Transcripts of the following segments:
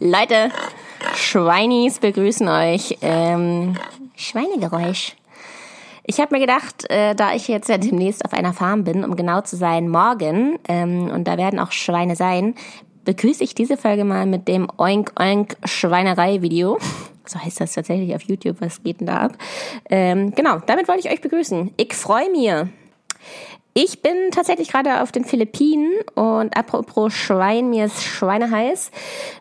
Leute, Schweinis begrüßen euch. Ähm, Schweinegeräusch. Ich habe mir gedacht, äh, da ich jetzt ja demnächst auf einer Farm bin, um genau zu sein, morgen, ähm, und da werden auch Schweine sein, begrüße ich diese Folge mal mit dem Oink Oink Schweinerei Video. So heißt das tatsächlich auf YouTube. Was geht denn da ab? Ähm, genau, damit wollte ich euch begrüßen. Ich freue mich. Ich bin tatsächlich gerade auf den Philippinen und apropos Schwein, mir ist Schweine heiß.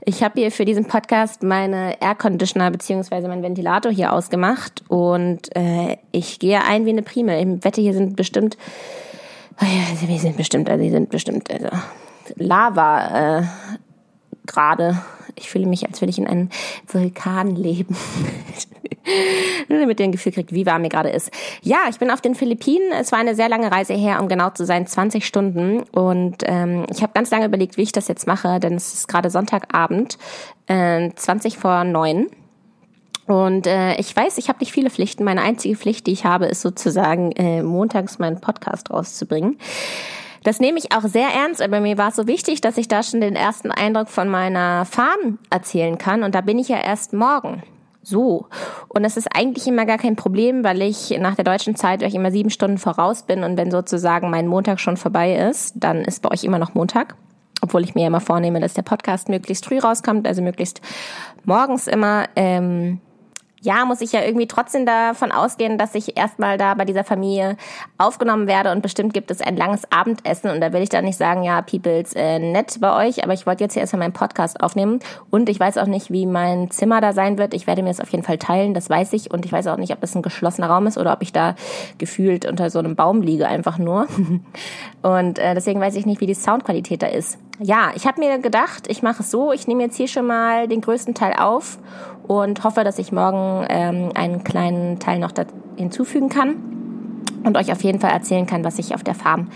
Ich habe hier für diesen Podcast meine Air Conditioner beziehungsweise meinen Ventilator hier ausgemacht und äh, ich gehe ein wie eine Prime. Im Wette hier sind bestimmt, oh ja, wir sind bestimmt, also die sind bestimmt also Lava äh, gerade ich fühle mich, als würde ich in einem Vulkan leben. Damit ihr ein Gefühl kriegt, wie warm mir gerade ist. Ja, ich bin auf den Philippinen. Es war eine sehr lange Reise her, um genau zu sein, 20 Stunden. Und ähm, ich habe ganz lange überlegt, wie ich das jetzt mache, denn es ist gerade Sonntagabend, äh, 20 vor 9. Und äh, ich weiß, ich habe nicht viele Pflichten. Meine einzige Pflicht, die ich habe, ist sozusagen äh, montags meinen Podcast rauszubringen. Das nehme ich auch sehr ernst, aber mir war es so wichtig, dass ich da schon den ersten Eindruck von meiner Farm erzählen kann. Und da bin ich ja erst morgen. So. Und das ist eigentlich immer gar kein Problem, weil ich nach der deutschen Zeit euch immer sieben Stunden voraus bin. Und wenn sozusagen mein Montag schon vorbei ist, dann ist bei euch immer noch Montag. Obwohl ich mir immer vornehme, dass der Podcast möglichst früh rauskommt, also möglichst morgens immer. Ähm, ja, muss ich ja irgendwie trotzdem davon ausgehen, dass ich erstmal da bei dieser Familie aufgenommen werde und bestimmt gibt es ein langes Abendessen und da will ich dann nicht sagen, ja, Peoples, äh, nett bei euch, aber ich wollte jetzt hier erstmal meinen Podcast aufnehmen und ich weiß auch nicht, wie mein Zimmer da sein wird. Ich werde mir das auf jeden Fall teilen, das weiß ich und ich weiß auch nicht, ob das ein geschlossener Raum ist oder ob ich da gefühlt unter so einem Baum liege einfach nur. und äh, deswegen weiß ich nicht, wie die Soundqualität da ist. Ja, ich habe mir gedacht, ich mache es so, ich nehme jetzt hier schon mal den größten Teil auf und hoffe, dass ich morgen ähm, einen kleinen Teil noch hinzufügen kann und euch auf jeden Fall erzählen kann, was ich auf der Farm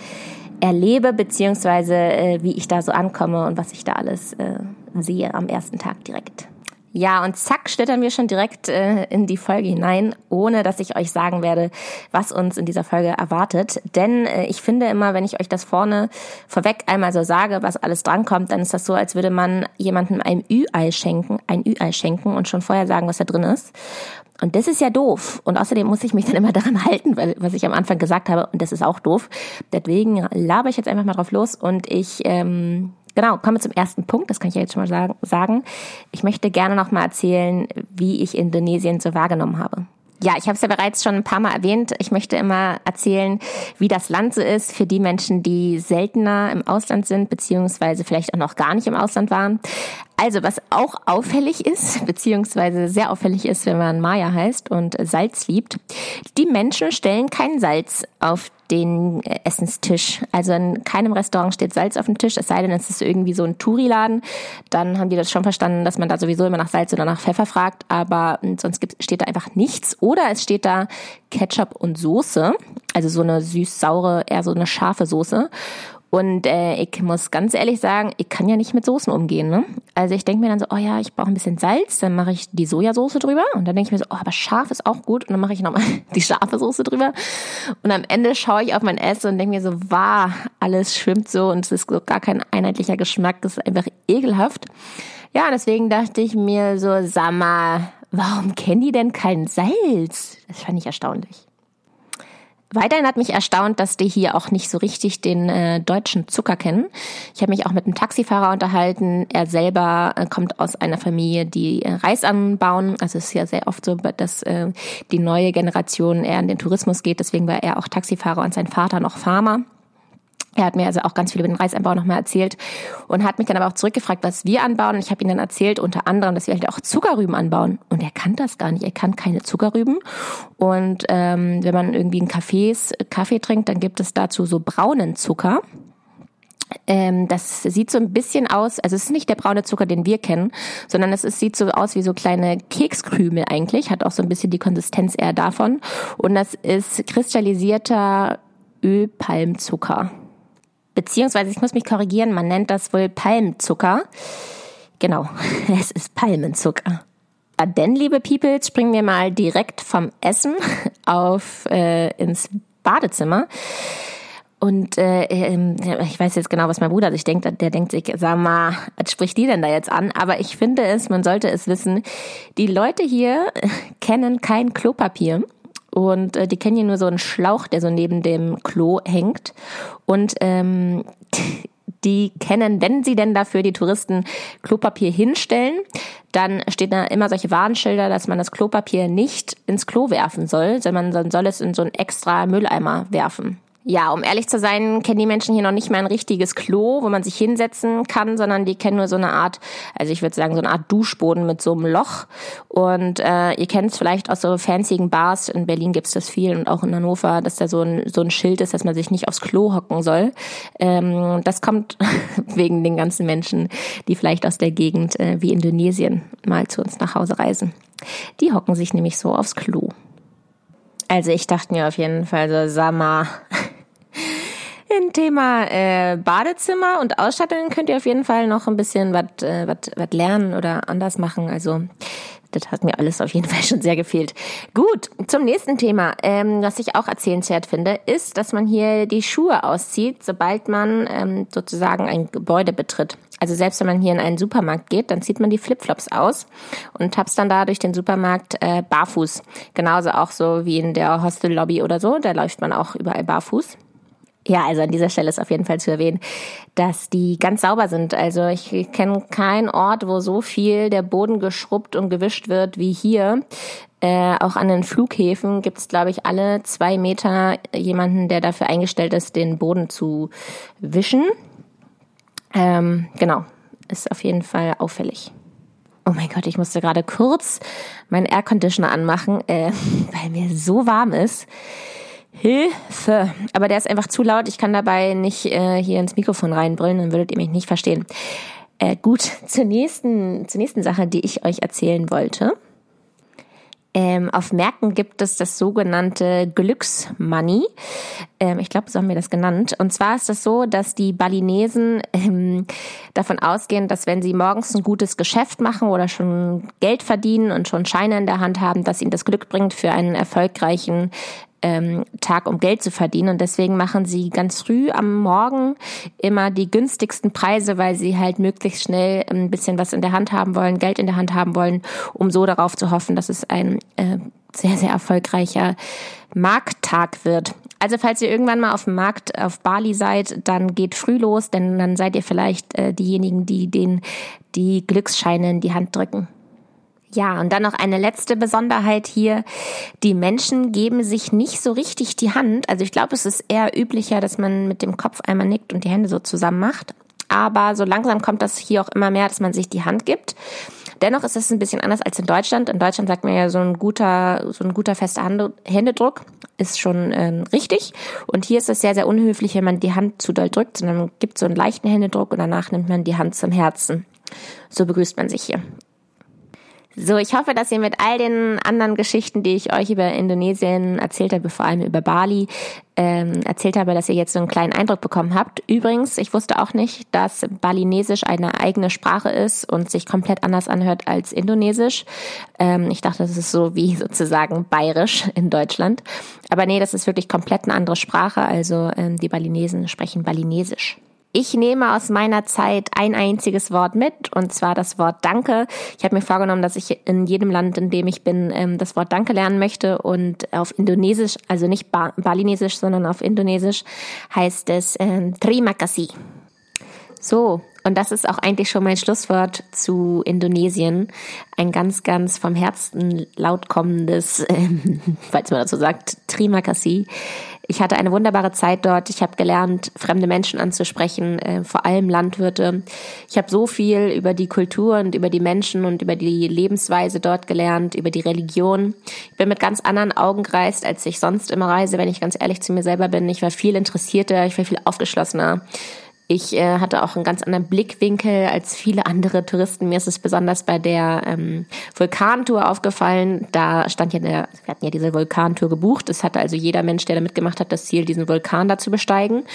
erlebe, beziehungsweise äh, wie ich da so ankomme und was ich da alles äh, sehe am ersten Tag direkt. Ja, und zack, schlittern wir schon direkt äh, in die Folge hinein, ohne dass ich euch sagen werde, was uns in dieser Folge erwartet. Denn äh, ich finde immer, wenn ich euch das vorne vorweg einmal so sage, was alles drankommt, dann ist das so, als würde man jemandem ein Ü-Ei schenken, ein Ü-Ei schenken und schon vorher sagen, was da drin ist. Und das ist ja doof. Und außerdem muss ich mich dann immer daran halten, weil, was ich am Anfang gesagt habe, und das ist auch doof. Deswegen laber ich jetzt einfach mal drauf los und ich ähm, Genau, kommen wir zum ersten Punkt, das kann ich ja jetzt schon mal sagen. Ich möchte gerne noch mal erzählen, wie ich Indonesien so wahrgenommen habe. Ja, ich habe es ja bereits schon ein paar Mal erwähnt. Ich möchte immer erzählen, wie das Land so ist für die Menschen, die seltener im Ausland sind, beziehungsweise vielleicht auch noch gar nicht im Ausland waren. Also, was auch auffällig ist, beziehungsweise sehr auffällig ist, wenn man Maya heißt und Salz liebt, die Menschen stellen kein Salz auf den Essenstisch. Also in keinem Restaurant steht Salz auf dem Tisch, es sei denn, es ist irgendwie so ein Touri-Laden. Dann haben die das schon verstanden, dass man da sowieso immer nach Salz oder nach Pfeffer fragt, aber sonst gibt, steht da einfach nichts. Oder es steht da Ketchup und Soße, also so eine süß-saure, eher so eine scharfe Soße. Und äh, ich muss ganz ehrlich sagen, ich kann ja nicht mit Soßen umgehen. Ne? Also ich denke mir dann so, oh ja, ich brauche ein bisschen Salz, dann mache ich die Sojasauce drüber. Und dann denke ich mir so, oh, aber scharf ist auch gut. Und dann mache ich nochmal die scharfe Soße drüber. Und am Ende schaue ich auf mein Essen und denke mir so, wow, alles schwimmt so und es ist so gar kein einheitlicher Geschmack. Das ist einfach ekelhaft. Ja, deswegen dachte ich mir so, sag mal, warum kennen die denn kein Salz? Das fand ich erstaunlich. Weiterhin hat mich erstaunt, dass die hier auch nicht so richtig den äh, deutschen Zucker kennen. Ich habe mich auch mit einem Taxifahrer unterhalten. Er selber äh, kommt aus einer Familie, die äh, Reis anbauen. Also es ist ja sehr oft so, dass äh, die neue Generation eher in den Tourismus geht. Deswegen war er auch Taxifahrer und sein Vater noch Farmer. Er hat mir also auch ganz viel über den Reisanbau nochmal erzählt und hat mich dann aber auch zurückgefragt, was wir anbauen. Und ich habe ihm dann erzählt, unter anderem, dass wir halt auch Zuckerrüben anbauen. Und er kann das gar nicht. Er kann keine Zuckerrüben. Und ähm, wenn man irgendwie einen Kaffees, Kaffee trinkt, dann gibt es dazu so braunen Zucker. Ähm, das sieht so ein bisschen aus, also es ist nicht der braune Zucker, den wir kennen, sondern es ist, sieht so aus wie so kleine Kekskrümel eigentlich, hat auch so ein bisschen die Konsistenz eher davon. Und das ist kristallisierter Ölpalmzucker beziehungsweise ich muss mich korrigieren, man nennt das wohl Palmzucker. Genau, es ist Palmenzucker. Denn, liebe People, springen wir mal direkt vom Essen auf äh, ins Badezimmer. Und äh, ähm, ich weiß jetzt genau, was mein Bruder sich denkt. Der denkt sich, sag mal, was spricht die denn da jetzt an? Aber ich finde es, man sollte es wissen, die Leute hier kennen kein Klopapier. Und äh, die kennen hier nur so einen Schlauch, der so neben dem Klo hängt. Und ähm, die kennen, wenn sie denn dafür die Touristen Klopapier hinstellen, dann steht da immer solche Warnschilder, dass man das Klopapier nicht ins Klo werfen soll, sondern man soll es in so einen extra Mülleimer werfen. Ja, um ehrlich zu sein, kennen die Menschen hier noch nicht mal ein richtiges Klo, wo man sich hinsetzen kann, sondern die kennen nur so eine Art, also ich würde sagen, so eine Art Duschboden mit so einem Loch. Und äh, ihr kennt es vielleicht aus so fancyen Bars. In Berlin gibt es das viel und auch in Hannover, dass da so ein, so ein Schild ist, dass man sich nicht aufs Klo hocken soll. Ähm, das kommt wegen den ganzen Menschen, die vielleicht aus der Gegend äh, wie Indonesien mal zu uns nach Hause reisen. Die hocken sich nämlich so aufs Klo. Also ich dachte mir auf jeden Fall so, sag mal, im Thema äh, Badezimmer und Ausstattung könnt ihr auf jeden Fall noch ein bisschen was äh, wat, wat lernen oder anders machen. Also das hat mir alles auf jeden Fall schon sehr gefehlt. Gut, zum nächsten Thema. Ähm, was ich auch erzählenswert finde, ist, dass man hier die Schuhe auszieht, sobald man ähm, sozusagen ein Gebäude betritt. Also selbst wenn man hier in einen Supermarkt geht, dann zieht man die Flipflops aus und tapst dann da durch den Supermarkt äh, barfuß. Genauso auch so wie in der Hostellobby oder so, da läuft man auch überall barfuß. Ja, also an dieser Stelle ist auf jeden Fall zu erwähnen, dass die ganz sauber sind. Also ich kenne keinen Ort, wo so viel der Boden geschrubbt und gewischt wird wie hier. Äh, auch an den Flughäfen gibt es, glaube ich, alle zwei Meter jemanden, der dafür eingestellt ist, den Boden zu wischen. Ähm, genau, ist auf jeden Fall auffällig. Oh mein Gott, ich musste gerade kurz meinen Airconditioner anmachen, äh, weil mir so warm ist. Hilfe. Aber der ist einfach zu laut. Ich kann dabei nicht äh, hier ins Mikrofon reinbrüllen, dann würdet ihr mich nicht verstehen. Äh, gut, zur nächsten, zur nächsten Sache, die ich euch erzählen wollte. Ähm, auf Märkten gibt es das sogenannte Glücksmoney. Ähm, ich glaube, so haben wir das genannt. Und zwar ist das so, dass die Balinesen ähm, davon ausgehen, dass wenn sie morgens ein gutes Geschäft machen oder schon Geld verdienen und schon Scheine in der Hand haben, dass ihnen das Glück bringt für einen erfolgreichen ähm, Tag, um Geld zu verdienen. Und deswegen machen sie ganz früh am Morgen immer die günstigsten Preise, weil sie halt möglichst schnell ein bisschen was in der Hand haben wollen, Geld in der Hand haben wollen, um so darauf zu hoffen, dass es ein äh, sehr, sehr erfolgreicher Markttag wird. Also falls ihr irgendwann mal auf dem Markt auf Bali seid, dann geht früh los, denn dann seid ihr vielleicht äh, diejenigen, die den die Glücksscheine in die Hand drücken. Ja, und dann noch eine letzte Besonderheit hier. Die Menschen geben sich nicht so richtig die Hand. Also ich glaube, es ist eher üblicher, dass man mit dem Kopf einmal nickt und die Hände so zusammen macht. Aber so langsam kommt das hier auch immer mehr, dass man sich die Hand gibt. Dennoch ist es ein bisschen anders als in Deutschland. In Deutschland sagt man ja, so ein guter, so ein guter fester Händedruck ist schon ähm, richtig. Und hier ist es sehr, sehr unhöflich, wenn man die Hand zu doll drückt, sondern man gibt so einen leichten Händedruck und danach nimmt man die Hand zum Herzen. So begrüßt man sich hier. So, ich hoffe, dass ihr mit all den anderen Geschichten, die ich euch über Indonesien erzählt habe, vor allem über Bali, ähm, erzählt habe, dass ihr jetzt so einen kleinen Eindruck bekommen habt. Übrigens, ich wusste auch nicht, dass Balinesisch eine eigene Sprache ist und sich komplett anders anhört als Indonesisch. Ähm, ich dachte, das ist so wie sozusagen bayerisch in Deutschland. Aber nee, das ist wirklich komplett eine andere Sprache. Also ähm, die Balinesen sprechen Balinesisch. Ich nehme aus meiner Zeit ein einziges Wort mit, und zwar das Wort Danke. Ich habe mir vorgenommen, dass ich in jedem Land, in dem ich bin, ähm, das Wort Danke lernen möchte. Und auf Indonesisch, also nicht Balinesisch, sondern auf Indonesisch heißt es äh, Terima kasih. So, und das ist auch eigentlich schon mein Schlusswort zu Indonesien. Ein ganz, ganz vom Herzen laut kommendes, ähm, falls man dazu sagt, Terima kasih. Ich hatte eine wunderbare Zeit dort. Ich habe gelernt, fremde Menschen anzusprechen, äh, vor allem Landwirte. Ich habe so viel über die Kultur und über die Menschen und über die Lebensweise dort gelernt, über die Religion. Ich bin mit ganz anderen Augen gereist, als ich sonst immer reise, wenn ich ganz ehrlich zu mir selber bin. Ich war viel interessierter, ich war viel aufgeschlossener. Ich äh, hatte auch einen ganz anderen Blickwinkel als viele andere Touristen. Mir ist es besonders bei der ähm, Vulkantour aufgefallen. Da stand ja, der, wir hatten ja diese Vulkantour gebucht. Es hatte also jeder Mensch, der da mitgemacht hat, das Ziel, diesen Vulkan da zu besteigen.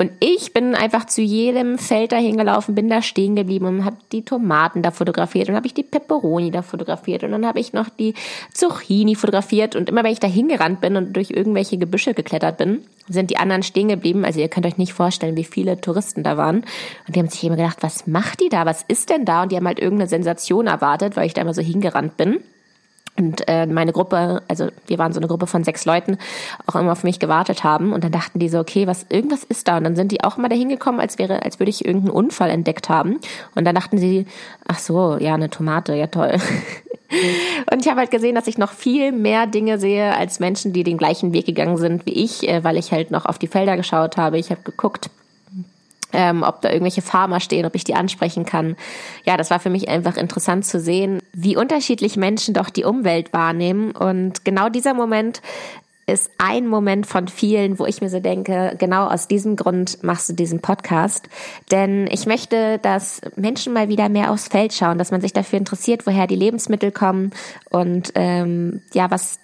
Und ich bin einfach zu jedem Feld dahin gelaufen, bin da stehen geblieben und habe die Tomaten da fotografiert und habe ich die Peperoni da fotografiert und dann habe ich noch die Zucchini fotografiert und immer wenn ich da hingerannt bin und durch irgendwelche Gebüsche geklettert bin, sind die anderen stehen geblieben. Also ihr könnt euch nicht vorstellen, wie viele Touristen da waren. Und die haben sich immer gedacht, was macht die da? Was ist denn da? Und die haben halt irgendeine Sensation erwartet, weil ich da immer so hingerannt bin. Und äh, meine Gruppe, also wir waren so eine Gruppe von sechs Leuten, auch immer auf mich gewartet haben. Und dann dachten die so, okay, was irgendwas ist da. Und dann sind die auch immer dahin gekommen, als wäre, als würde ich irgendeinen Unfall entdeckt haben. Und dann dachten sie, ach so, ja, eine Tomate, ja toll. Und ich habe halt gesehen, dass ich noch viel mehr Dinge sehe als Menschen, die den gleichen Weg gegangen sind wie ich, äh, weil ich halt noch auf die Felder geschaut habe. Ich habe geguckt, ähm, ob da irgendwelche Farmer stehen, ob ich die ansprechen kann. Ja, das war für mich einfach interessant zu sehen, wie unterschiedlich Menschen doch die Umwelt wahrnehmen. Und genau dieser Moment ist ein Moment von vielen, wo ich mir so denke, genau aus diesem Grund machst du diesen Podcast. Denn ich möchte, dass Menschen mal wieder mehr aufs Feld schauen, dass man sich dafür interessiert, woher die Lebensmittel kommen und ähm, ja, was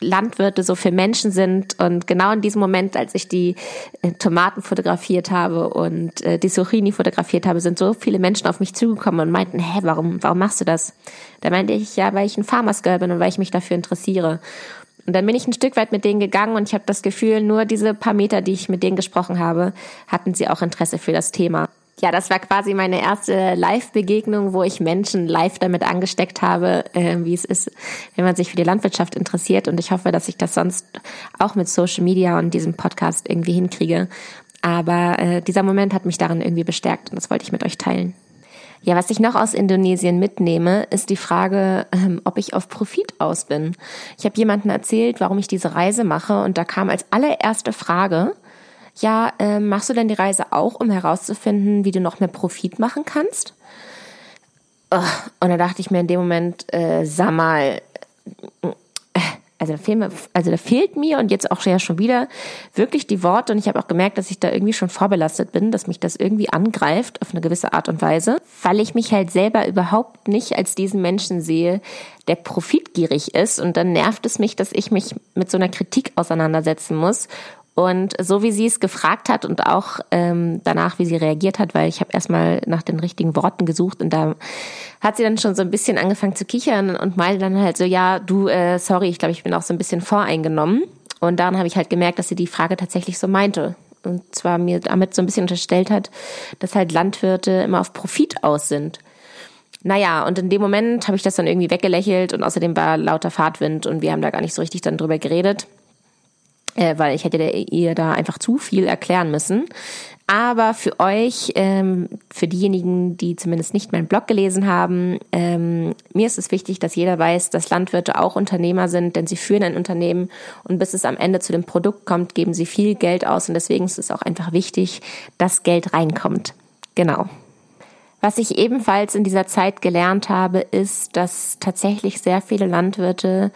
Landwirte so für Menschen sind. Und genau in diesem Moment, als ich die äh, Tomaten fotografiert habe und äh, die Zucchini fotografiert habe, sind so viele Menschen auf mich zugekommen und meinten, hä, warum, warum machst du das? Da meinte ich, ja, weil ich ein Farmers Girl bin und weil ich mich dafür interessiere. Und dann bin ich ein Stück weit mit denen gegangen und ich habe das Gefühl, nur diese paar Meter, die ich mit denen gesprochen habe, hatten sie auch Interesse für das Thema ja, das war quasi meine erste Live-Begegnung, wo ich Menschen live damit angesteckt habe, äh, wie es ist, wenn man sich für die Landwirtschaft interessiert. Und ich hoffe, dass ich das sonst auch mit Social Media und diesem Podcast irgendwie hinkriege. Aber äh, dieser Moment hat mich darin irgendwie bestärkt und das wollte ich mit euch teilen. Ja, was ich noch aus Indonesien mitnehme, ist die Frage, ähm, ob ich auf Profit aus bin. Ich habe jemanden erzählt, warum ich diese Reise mache und da kam als allererste Frage, ja, äh, machst du denn die Reise auch, um herauszufinden, wie du noch mehr Profit machen kannst? Und da dachte ich mir in dem Moment, äh, sag mal, äh, also da, fehlt mir, also da fehlt mir und jetzt auch ja schon wieder wirklich die Worte und ich habe auch gemerkt, dass ich da irgendwie schon vorbelastet bin, dass mich das irgendwie angreift auf eine gewisse Art und Weise, weil ich mich halt selber überhaupt nicht als diesen Menschen sehe, der profitgierig ist und dann nervt es mich, dass ich mich mit so einer Kritik auseinandersetzen muss und so wie sie es gefragt hat und auch ähm, danach, wie sie reagiert hat, weil ich habe erstmal nach den richtigen Worten gesucht und da hat sie dann schon so ein bisschen angefangen zu kichern und meinte dann halt so, ja, du, äh, sorry, ich glaube, ich bin auch so ein bisschen voreingenommen. Und daran habe ich halt gemerkt, dass sie die Frage tatsächlich so meinte. Und zwar mir damit so ein bisschen unterstellt hat, dass halt Landwirte immer auf Profit aus sind. Naja, und in dem Moment habe ich das dann irgendwie weggelächelt und außerdem war lauter Fahrtwind und wir haben da gar nicht so richtig dann drüber geredet äh, weil ich hätte ihr da einfach zu viel erklären müssen. Aber für euch, ähm, für diejenigen, die zumindest nicht meinen Blog gelesen haben, ähm, mir ist es wichtig, dass jeder weiß, dass Landwirte auch Unternehmer sind, denn sie führen ein Unternehmen und bis es am Ende zu dem Produkt kommt, geben sie viel Geld aus und deswegen ist es auch einfach wichtig, dass Geld reinkommt. Genau. Was ich ebenfalls in dieser Zeit gelernt habe, ist, dass tatsächlich sehr viele Landwirte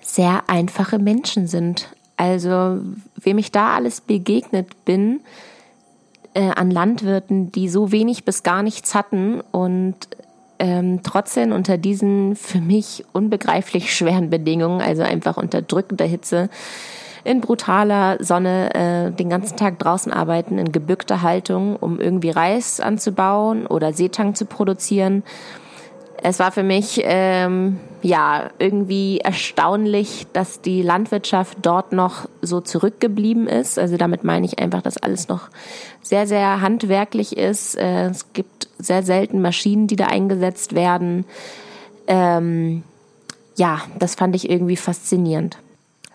sehr einfache Menschen sind. Also, wem ich da alles begegnet bin, äh, an Landwirten, die so wenig bis gar nichts hatten und ähm, trotzdem unter diesen für mich unbegreiflich schweren Bedingungen, also einfach unter drückender Hitze, in brutaler Sonne äh, den ganzen Tag draußen arbeiten, in gebückter Haltung, um irgendwie Reis anzubauen oder Seetang zu produzieren es war für mich ähm, ja irgendwie erstaunlich, dass die Landwirtschaft dort noch so zurückgeblieben ist. Also damit meine ich einfach, dass alles noch sehr, sehr handwerklich ist. Äh, es gibt sehr selten Maschinen, die da eingesetzt werden. Ähm, ja, das fand ich irgendwie faszinierend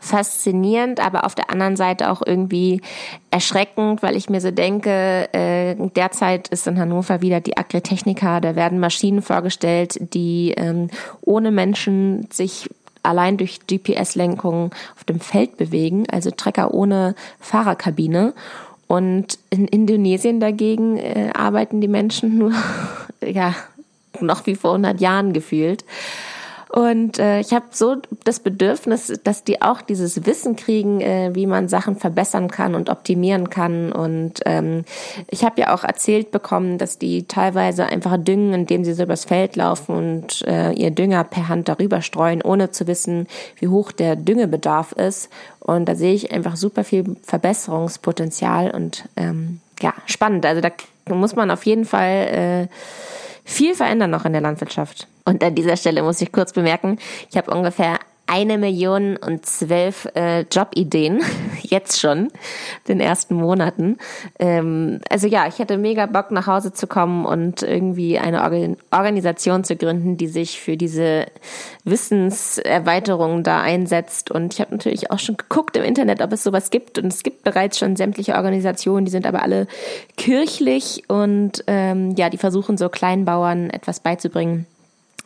faszinierend, aber auf der anderen Seite auch irgendwie erschreckend, weil ich mir so denke, äh, derzeit ist in Hannover wieder die Agritechnica, da werden Maschinen vorgestellt, die ähm, ohne Menschen sich allein durch GPS-Lenkung auf dem Feld bewegen, also Trecker ohne Fahrerkabine. Und in Indonesien dagegen äh, arbeiten die Menschen nur, ja, noch wie vor 100 Jahren gefühlt. Und äh, ich habe so das Bedürfnis, dass die auch dieses Wissen kriegen, äh, wie man Sachen verbessern kann und optimieren kann. Und ähm, ich habe ja auch erzählt bekommen, dass die teilweise einfach düngen, indem sie so übers Feld laufen und äh, ihr Dünger per Hand darüber streuen, ohne zu wissen, wie hoch der Düngebedarf ist. Und da sehe ich einfach super viel Verbesserungspotenzial und ähm, ja, spannend. Also da muss man auf jeden Fall äh, viel verändern noch in der Landwirtschaft. Und an dieser Stelle muss ich kurz bemerken, ich habe ungefähr eine Million und zwölf äh, Jobideen, jetzt schon, den ersten Monaten. Ähm, also ja, ich hätte mega Bock nach Hause zu kommen und irgendwie eine Organ Organisation zu gründen, die sich für diese Wissenserweiterung da einsetzt. Und ich habe natürlich auch schon geguckt im Internet, ob es sowas gibt. Und es gibt bereits schon sämtliche Organisationen, die sind aber alle kirchlich und ähm, ja, die versuchen so Kleinbauern etwas beizubringen.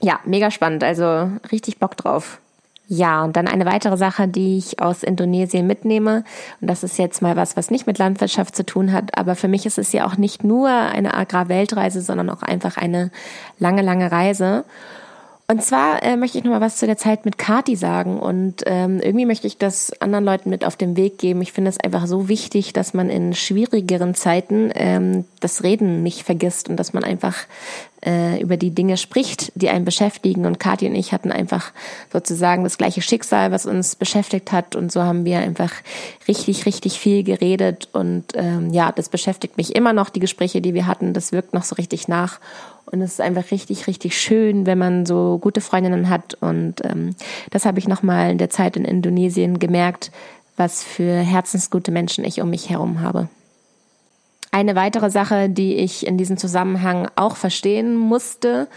Ja, mega spannend, also richtig Bock drauf. Ja, und dann eine weitere Sache, die ich aus Indonesien mitnehme. Und das ist jetzt mal was, was nicht mit Landwirtschaft zu tun hat. Aber für mich ist es ja auch nicht nur eine Agrarweltreise, sondern auch einfach eine lange, lange Reise. Und zwar äh, möchte ich noch mal was zu der Zeit mit Kati sagen und ähm, irgendwie möchte ich das anderen Leuten mit auf den Weg geben. Ich finde es einfach so wichtig, dass man in schwierigeren Zeiten ähm, das Reden nicht vergisst und dass man einfach äh, über die Dinge spricht, die einen beschäftigen. Und Kathi und ich hatten einfach sozusagen das gleiche Schicksal, was uns beschäftigt hat. Und so haben wir einfach richtig, richtig viel geredet. Und ähm, ja, das beschäftigt mich immer noch, die Gespräche, die wir hatten. Das wirkt noch so richtig nach. Und es ist einfach richtig, richtig schön, wenn man so gute Freundinnen hat. Und ähm, das habe ich nochmal in der Zeit in Indonesien gemerkt, was für herzensgute Menschen ich um mich herum habe. Eine weitere Sache, die ich in diesem Zusammenhang auch verstehen musste,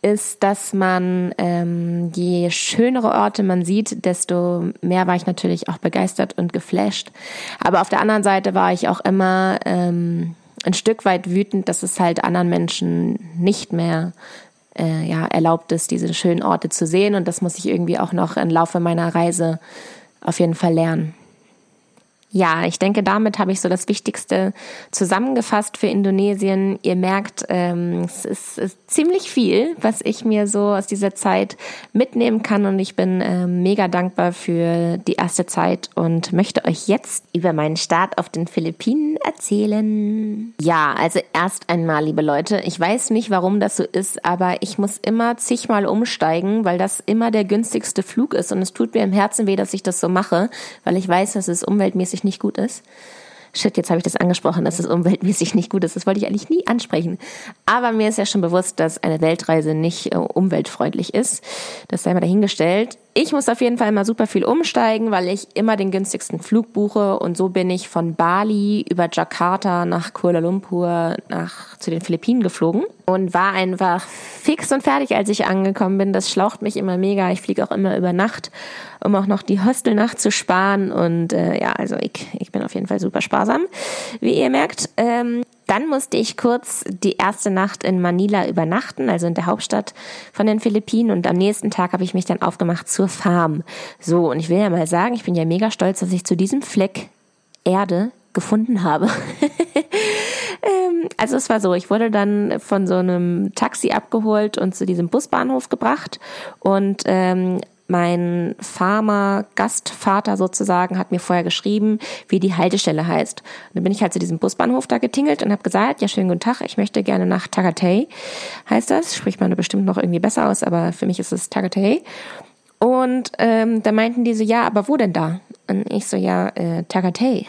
ist, dass man ähm, je schönere Orte man sieht, desto mehr war ich natürlich auch begeistert und geflasht. Aber auf der anderen Seite war ich auch immer ähm, ein Stück weit wütend, dass es halt anderen Menschen nicht mehr äh, ja, erlaubt ist, diese schönen Orte zu sehen. Und das muss ich irgendwie auch noch im Laufe meiner Reise auf jeden Fall lernen. Ja, ich denke, damit habe ich so das Wichtigste zusammengefasst für Indonesien. Ihr merkt, ähm, es ist, ist, ziemlich viel, was ich mir so aus dieser Zeit mitnehmen kann und ich bin ähm, mega dankbar für die erste Zeit und möchte euch jetzt über meinen Start auf den Philippinen erzählen. Ja, also erst einmal, liebe Leute, ich weiß nicht, warum das so ist, aber ich muss immer zigmal umsteigen, weil das immer der günstigste Flug ist und es tut mir im Herzen weh, dass ich das so mache, weil ich weiß, dass es umweltmäßig umweltmäßig nicht gut ist. Shit, jetzt habe ich das angesprochen, dass es umweltmäßig nicht gut ist. Das wollte ich eigentlich nie ansprechen. Aber mir ist ja schon bewusst, dass eine Weltreise nicht äh, umweltfreundlich ist. Das sei mal dahingestellt. Ich muss auf jeden Fall immer super viel umsteigen, weil ich immer den günstigsten Flug buche und so bin ich von Bali über Jakarta nach Kuala Lumpur nach zu den Philippinen geflogen und war einfach fix und fertig, als ich angekommen bin. Das schlaucht mich immer mega. Ich fliege auch immer über Nacht, um auch noch die Hostelnacht zu sparen und äh, ja, also ich, ich bin auf jeden Fall super sparsam, wie ihr merkt. Ähm, dann musste ich kurz die erste Nacht in Manila übernachten, also in der Hauptstadt von den Philippinen. Und am nächsten Tag habe ich mich dann aufgemacht zur Farm. So, und ich will ja mal sagen, ich bin ja mega stolz, dass ich zu diesem Fleck Erde gefunden habe. Ähm, also es war so, ich wurde dann von so einem Taxi abgeholt und zu diesem Busbahnhof gebracht und ähm, mein Farmer, Gastvater sozusagen, hat mir vorher geschrieben, wie die Haltestelle heißt. Und dann bin ich halt zu diesem Busbahnhof da getingelt und habe gesagt, ja, schönen guten Tag, ich möchte gerne nach Tagatay, heißt das. Spricht man bestimmt noch irgendwie besser aus, aber für mich ist es Tagatay. Und ähm, da meinten die so, ja, aber wo denn da? Und ich so, ja, äh, Tagatay.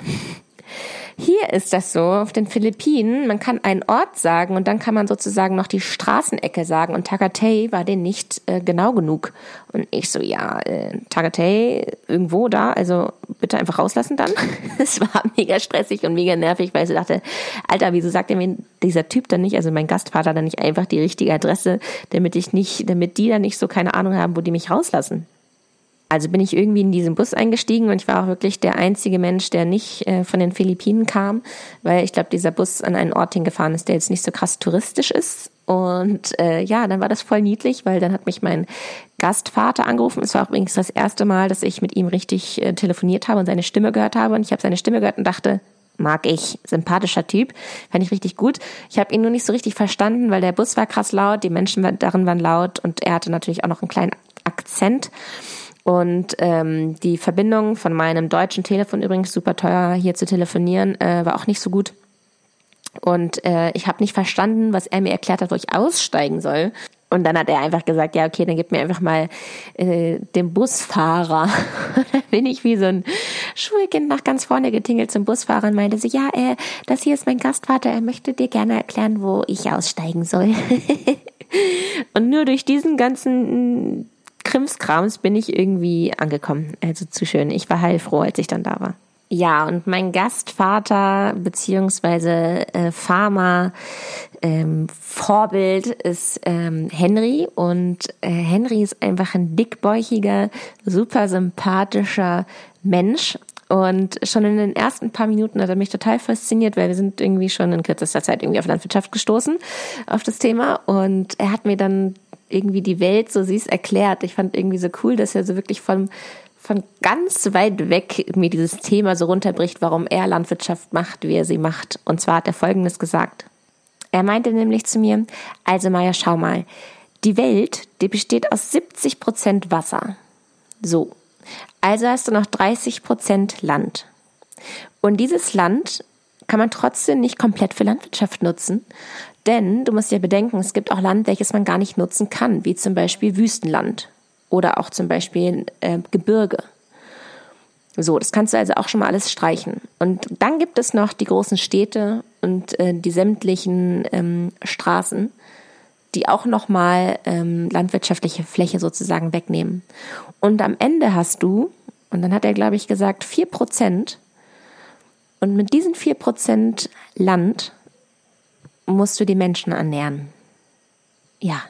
Hier ist das so auf den Philippinen. Man kann einen Ort sagen und dann kann man sozusagen noch die Straßenecke sagen. Und Tagatay war den nicht äh, genau genug. Und ich so, ja, äh, Tagatay irgendwo da, also bitte einfach rauslassen dann. Es war mega stressig und mega nervig, weil ich so dachte, Alter, wieso sagt mir dieser Typ dann nicht, also mein Gastvater dann nicht einfach die richtige Adresse, damit ich nicht, damit die dann nicht so keine Ahnung haben, wo die mich rauslassen. Also bin ich irgendwie in diesen Bus eingestiegen und ich war auch wirklich der einzige Mensch, der nicht äh, von den Philippinen kam, weil ich glaube, dieser Bus an einen Ort hingefahren ist, der jetzt nicht so krass touristisch ist. Und äh, ja, dann war das voll niedlich, weil dann hat mich mein Gastvater angerufen. Es war auch übrigens das erste Mal, dass ich mit ihm richtig äh, telefoniert habe und seine Stimme gehört habe. Und ich habe seine Stimme gehört und dachte, mag ich. Sympathischer Typ. Fand ich richtig gut. Ich habe ihn nur nicht so richtig verstanden, weil der Bus war krass laut, die Menschen darin waren laut und er hatte natürlich auch noch einen kleinen Akzent. Und ähm, die Verbindung von meinem deutschen Telefon übrigens super teuer hier zu telefonieren, äh, war auch nicht so gut. Und äh, ich habe nicht verstanden, was er mir erklärt hat, wo ich aussteigen soll. Und dann hat er einfach gesagt, ja, okay, dann gib mir einfach mal äh, den Busfahrer. dann bin ich wie so ein Schulkind nach ganz vorne getingelt zum Busfahrer und meinte so, ja, äh, das hier ist mein Gastvater, er möchte dir gerne erklären, wo ich aussteigen soll. und nur durch diesen ganzen Krimskrams bin ich irgendwie angekommen. Also zu schön. Ich war heilfroh, als ich dann da war. Ja, und mein Gastvater beziehungsweise äh, Farmer ähm, Vorbild ist ähm, Henry und äh, Henry ist einfach ein dickbäuchiger, super sympathischer Mensch und schon in den ersten paar Minuten hat er mich total fasziniert, weil wir sind irgendwie schon in kürzester Zeit irgendwie auf Landwirtschaft gestoßen, auf das Thema. Und er hat mir dann irgendwie die Welt so süß erklärt. Ich fand irgendwie so cool, dass er so wirklich von von ganz weit weg mir dieses Thema so runterbricht, warum er Landwirtschaft macht, wie er sie macht. Und zwar hat er Folgendes gesagt. Er meinte nämlich zu mir, also Maja, schau mal, die Welt, die besteht aus 70 Prozent Wasser. So. Also hast du noch 30 Prozent Land. Und dieses Land kann man trotzdem nicht komplett für Landwirtschaft nutzen. Denn du musst ja bedenken, es gibt auch Land, welches man gar nicht nutzen kann, wie zum Beispiel Wüstenland oder auch zum Beispiel äh, Gebirge. So, das kannst du also auch schon mal alles streichen. Und dann gibt es noch die großen Städte und äh, die sämtlichen ähm, Straßen, die auch nochmal ähm, landwirtschaftliche Fläche sozusagen wegnehmen. Und am Ende hast du, und dann hat er, glaube ich, gesagt, vier Prozent. Und mit diesen vier Prozent Land musst du die Menschen ernähren. Ja,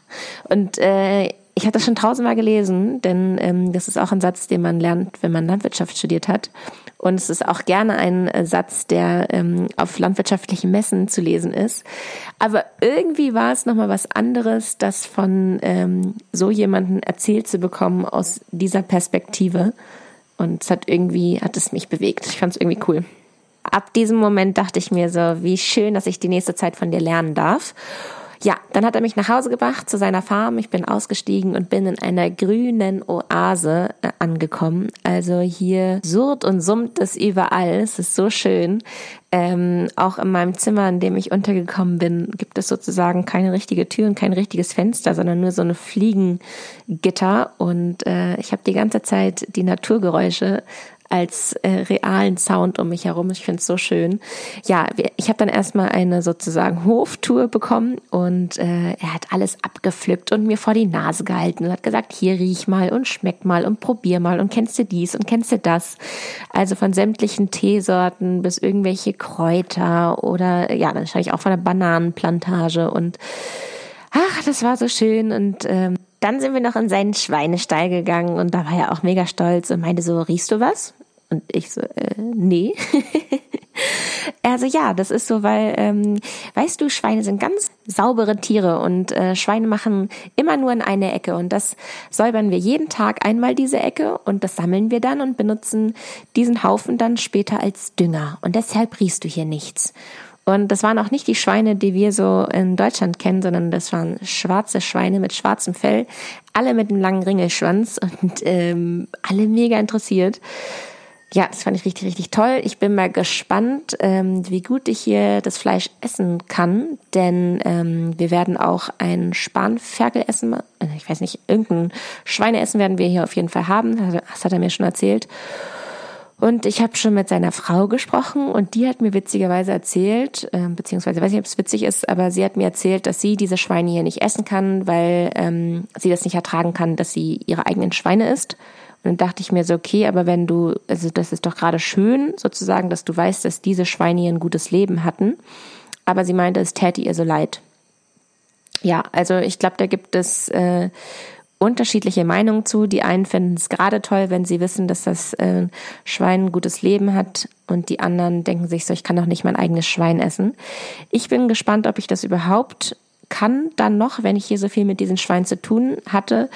und äh, ich hatte das schon tausendmal gelesen, denn ähm, das ist auch ein Satz, den man lernt, wenn man Landwirtschaft studiert hat. Und es ist auch gerne ein äh, Satz, der ähm, auf landwirtschaftlichen Messen zu lesen ist. Aber irgendwie war es nochmal was anderes, das von ähm, so jemanden erzählt zu bekommen aus dieser Perspektive. Und es hat irgendwie, hat es mich bewegt. Ich fand es irgendwie cool. Ab diesem Moment dachte ich mir so, wie schön, dass ich die nächste Zeit von dir lernen darf. Ja, dann hat er mich nach Hause gebracht zu seiner Farm. Ich bin ausgestiegen und bin in einer grünen Oase äh, angekommen. Also hier surrt und summt es überall. Es ist so schön. Ähm, auch in meinem Zimmer, in dem ich untergekommen bin, gibt es sozusagen keine richtige Tür und kein richtiges Fenster, sondern nur so eine Fliegengitter. Und äh, ich habe die ganze Zeit die Naturgeräusche als äh, realen Sound um mich herum. Ich finde es so schön. Ja, ich habe dann erstmal eine sozusagen Hoftour bekommen und äh, er hat alles abgepflückt und mir vor die Nase gehalten und hat gesagt, hier riech mal und schmeck mal und probier mal und kennst du dies und kennst du das. Also von sämtlichen Teesorten bis irgendwelche Kräuter oder ja, dann schaue ich auch von der Bananenplantage und ach, das war so schön und ähm, dann sind wir noch in seinen Schweinestall gegangen und da war er auch mega stolz und meinte so, riechst du was? Und ich so, äh, nee. also ja, das ist so, weil, ähm, weißt du, Schweine sind ganz saubere Tiere und äh, Schweine machen immer nur in eine Ecke und das säubern wir jeden Tag einmal diese Ecke und das sammeln wir dann und benutzen diesen Haufen dann später als Dünger und deshalb riechst du hier nichts. Und das waren auch nicht die Schweine, die wir so in Deutschland kennen, sondern das waren schwarze Schweine mit schwarzem Fell, alle mit einem langen Ringelschwanz und ähm, alle mega interessiert. Ja, das fand ich richtig, richtig toll. Ich bin mal gespannt, ähm, wie gut ich hier das Fleisch essen kann, denn ähm, wir werden auch ein Spanferkel essen. Äh, ich weiß nicht, irgendein Schweineessen werden wir hier auf jeden Fall haben. Das hat er mir schon erzählt. Und ich habe schon mit seiner Frau gesprochen und die hat mir witzigerweise erzählt, äh, beziehungsweise weiß nicht, ob es witzig ist, aber sie hat mir erzählt, dass sie diese Schweine hier nicht essen kann, weil ähm, sie das nicht ertragen kann, dass sie ihre eigenen Schweine isst. Dann dachte ich mir so, okay, aber wenn du, also das ist doch gerade schön, sozusagen, dass du weißt, dass diese Schweine hier ein gutes Leben hatten. Aber sie meinte, es täte ihr so leid. Ja, also ich glaube, da gibt es äh, unterschiedliche Meinungen zu. Die einen finden es gerade toll, wenn sie wissen, dass das äh, Schwein ein gutes Leben hat und die anderen denken sich so, ich kann doch nicht mein eigenes Schwein essen. Ich bin gespannt, ob ich das überhaupt kann dann noch, wenn ich hier so viel mit diesen Schweinen zu tun hatte.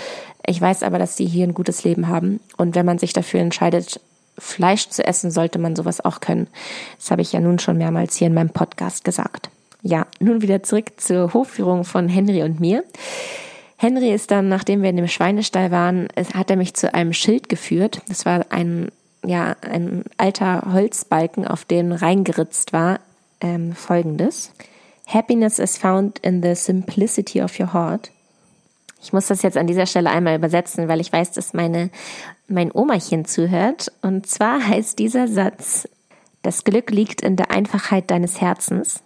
Ich weiß aber, dass die hier ein gutes Leben haben und wenn man sich dafür entscheidet, Fleisch zu essen, sollte man sowas auch können. Das habe ich ja nun schon mehrmals hier in meinem Podcast gesagt. Ja, nun wieder zurück zur Hofführung von Henry und mir. Henry ist dann, nachdem wir in dem Schweinestall waren, hat er mich zu einem Schild geführt. Das war ein, ja, ein alter Holzbalken, auf den reingeritzt war, ähm, folgendes. Happiness is found in the simplicity of your heart. Ich muss das jetzt an dieser Stelle einmal übersetzen, weil ich weiß, dass meine, mein Omachen zuhört. Und zwar heißt dieser Satz, das Glück liegt in der Einfachheit deines Herzens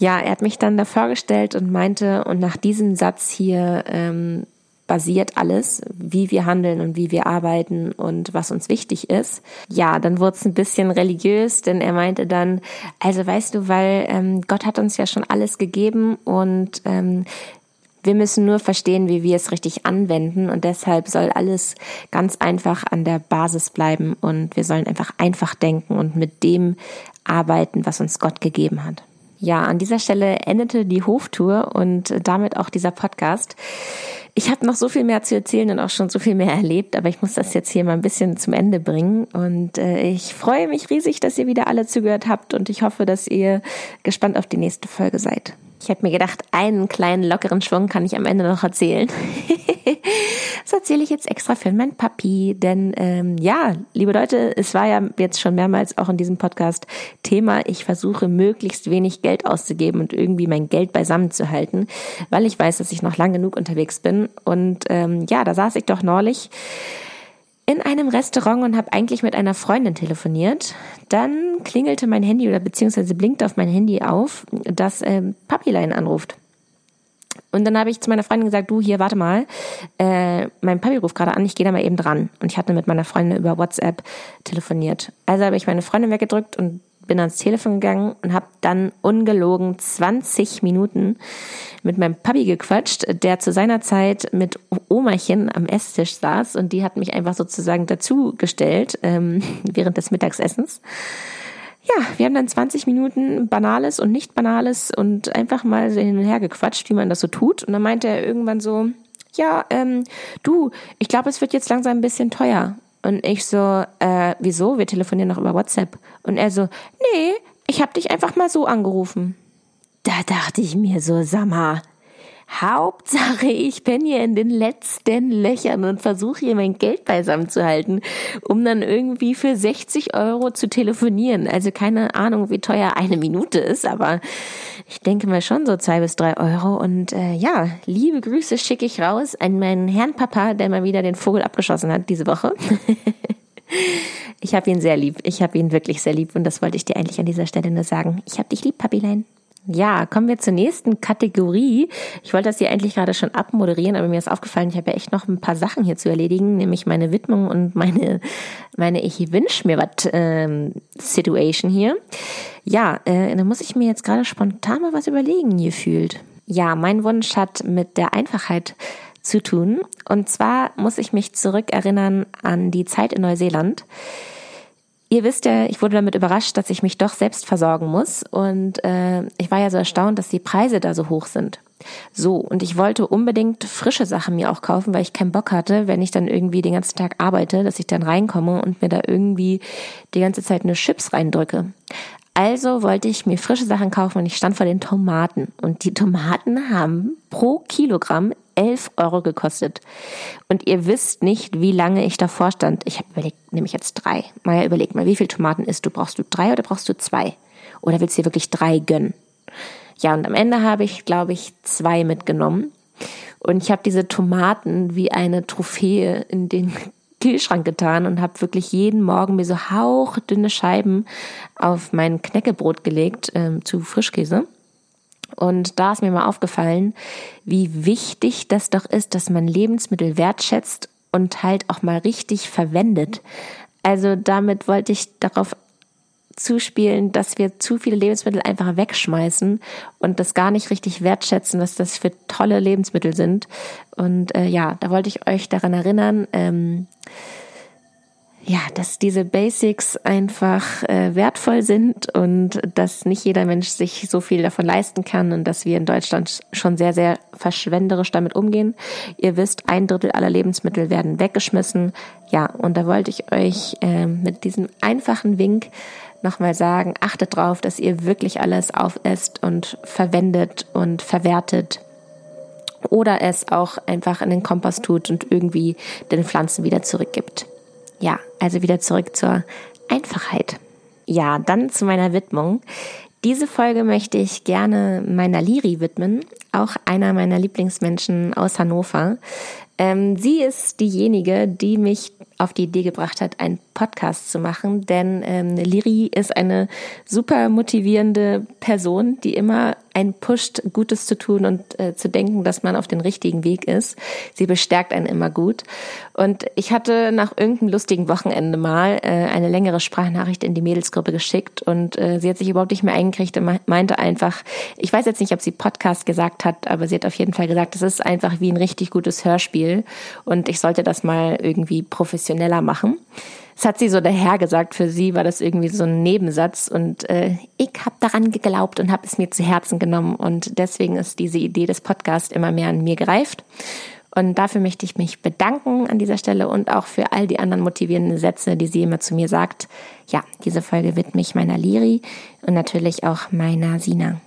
ja, er hat mich dann da vorgestellt und meinte, und nach diesem Satz hier ähm, basiert alles, wie wir handeln und wie wir arbeiten und was uns wichtig ist. Ja, dann wurde es ein bisschen religiös, denn er meinte dann, also weißt du, weil ähm, Gott hat uns ja schon alles gegeben und ähm, wir müssen nur verstehen, wie wir es richtig anwenden und deshalb soll alles ganz einfach an der Basis bleiben und wir sollen einfach einfach denken und mit dem arbeiten, was uns Gott gegeben hat. Ja, an dieser Stelle endete die Hoftour und damit auch dieser Podcast. Ich habe noch so viel mehr zu erzählen und auch schon so viel mehr erlebt, aber ich muss das jetzt hier mal ein bisschen zum Ende bringen. Und äh, ich freue mich riesig, dass ihr wieder alle zugehört habt und ich hoffe, dass ihr gespannt auf die nächste Folge seid. Ich habe mir gedacht, einen kleinen lockeren Schwung kann ich am Ende noch erzählen. das erzähle ich jetzt extra für meinen Papi, denn ähm, ja, liebe Leute, es war ja jetzt schon mehrmals auch in diesem Podcast Thema. Ich versuche möglichst wenig Geld auszugeben und irgendwie mein Geld beisammen zu halten, weil ich weiß, dass ich noch lang genug unterwegs bin. Und ähm, ja, da saß ich doch neulich in einem Restaurant und habe eigentlich mit einer Freundin telefoniert. Dann klingelte mein Handy oder beziehungsweise blinkte auf mein Handy auf, dass ähm, Papilein anruft. Und dann habe ich zu meiner Freundin gesagt, du hier, warte mal, äh, mein Papi ruft gerade an, ich gehe da mal eben dran. Und ich hatte mit meiner Freundin über WhatsApp telefoniert. Also habe ich meine Freundin weggedrückt und bin ans Telefon gegangen und habe dann ungelogen 20 Minuten mit meinem Papi gequatscht, der zu seiner Zeit mit Omachen am Esstisch saß und die hat mich einfach sozusagen dazugestellt ähm, während des Mittagsessens. Ja, wir haben dann 20 Minuten Banales und nicht Banales und einfach mal hin und her gequatscht, wie man das so tut. Und dann meinte er irgendwann so, ja, ähm, du, ich glaube, es wird jetzt langsam ein bisschen teuer. Und ich so, äh, wieso? Wir telefonieren noch über WhatsApp. Und er so, nee, ich hab dich einfach mal so angerufen. Da dachte ich mir so, sag mal, Hauptsache, ich bin hier in den letzten Löchern und versuche hier mein Geld beisammen zu halten, um dann irgendwie für 60 Euro zu telefonieren. Also keine Ahnung, wie teuer eine Minute ist, aber ich denke mal schon so zwei bis drei Euro. Und äh, ja, liebe Grüße schicke ich raus an meinen Herrn Papa, der mal wieder den Vogel abgeschossen hat diese Woche. ich habe ihn sehr lieb. Ich habe ihn wirklich sehr lieb und das wollte ich dir eigentlich an dieser Stelle nur sagen. Ich habe dich lieb, Papilein. Ja, kommen wir zur nächsten Kategorie. Ich wollte das hier eigentlich gerade schon abmoderieren, aber mir ist aufgefallen, ich habe ja echt noch ein paar Sachen hier zu erledigen, nämlich meine Widmung und meine, meine Ich wünsch mir was ähm, Situation hier. Ja, äh, da muss ich mir jetzt gerade spontan mal was überlegen gefühlt. Ja, mein Wunsch hat mit der Einfachheit zu tun. Und zwar muss ich mich zurückerinnern an die Zeit in Neuseeland. Ihr wisst ja, ich wurde damit überrascht, dass ich mich doch selbst versorgen muss. Und äh, ich war ja so erstaunt, dass die Preise da so hoch sind. So, und ich wollte unbedingt frische Sachen mir auch kaufen, weil ich keinen Bock hatte, wenn ich dann irgendwie den ganzen Tag arbeite, dass ich dann reinkomme und mir da irgendwie die ganze Zeit eine Chips reindrücke. Also wollte ich mir frische Sachen kaufen und ich stand vor den Tomaten. Und die Tomaten haben pro Kilogramm 11 Euro gekostet. Und ihr wisst nicht, wie lange ich davor stand. Ich habe überlegt, nehme ich jetzt drei. Maja, überleg mal, wie viele Tomaten isst du? Brauchst du drei oder brauchst du zwei? Oder willst du dir wirklich drei gönnen? Ja, und am Ende habe ich, glaube ich, zwei mitgenommen. Und ich habe diese Tomaten wie eine Trophäe in den Kühlschrank getan und habe wirklich jeden Morgen mir so hauchdünne Scheiben auf mein Knäckebrot gelegt äh, zu Frischkäse. Und da ist mir mal aufgefallen, wie wichtig das doch ist, dass man Lebensmittel wertschätzt und halt auch mal richtig verwendet. Also damit wollte ich darauf zuspielen, dass wir zu viele Lebensmittel einfach wegschmeißen und das gar nicht richtig wertschätzen, was das für tolle Lebensmittel sind. Und äh, ja, da wollte ich euch daran erinnern, ähm, ja, dass diese Basics einfach äh, wertvoll sind und dass nicht jeder Mensch sich so viel davon leisten kann und dass wir in Deutschland schon sehr, sehr verschwenderisch damit umgehen. Ihr wisst, ein Drittel aller Lebensmittel werden weggeschmissen. Ja, und da wollte ich euch äh, mit diesem einfachen Wink nochmal sagen, achtet drauf, dass ihr wirklich alles aufesst und verwendet und verwertet oder es auch einfach in den Kompost tut und irgendwie den Pflanzen wieder zurückgibt. Ja, also wieder zurück zur Einfachheit. Ja, dann zu meiner Widmung. Diese Folge möchte ich gerne meiner Liri widmen, auch einer meiner Lieblingsmenschen aus Hannover. Ähm, sie ist diejenige, die mich auf die Idee gebracht hat, einen Podcast zu machen, denn ähm, Liri ist eine super motivierende Person, die immer einen pusht, Gutes zu tun und äh, zu denken, dass man auf den richtigen Weg ist. Sie bestärkt einen immer gut. Und ich hatte nach irgendeinem lustigen Wochenende mal äh, eine längere Sprachnachricht in die Mädelsgruppe geschickt und äh, sie hat sich überhaupt nicht mehr eingekriegt und meinte einfach, ich weiß jetzt nicht, ob sie Podcast gesagt hat, aber sie hat auf jeden Fall gesagt, es ist einfach wie ein richtig gutes Hörspiel und ich sollte das mal irgendwie professioneller machen. Das hat sie so daher gesagt. Für sie war das irgendwie so ein Nebensatz. Und äh, ich habe daran geglaubt und habe es mir zu Herzen genommen. Und deswegen ist diese Idee des Podcasts immer mehr an mir gereift. Und dafür möchte ich mich bedanken an dieser Stelle und auch für all die anderen motivierenden Sätze, die sie immer zu mir sagt. Ja, diese Folge widme ich meiner Liri und natürlich auch meiner Sina.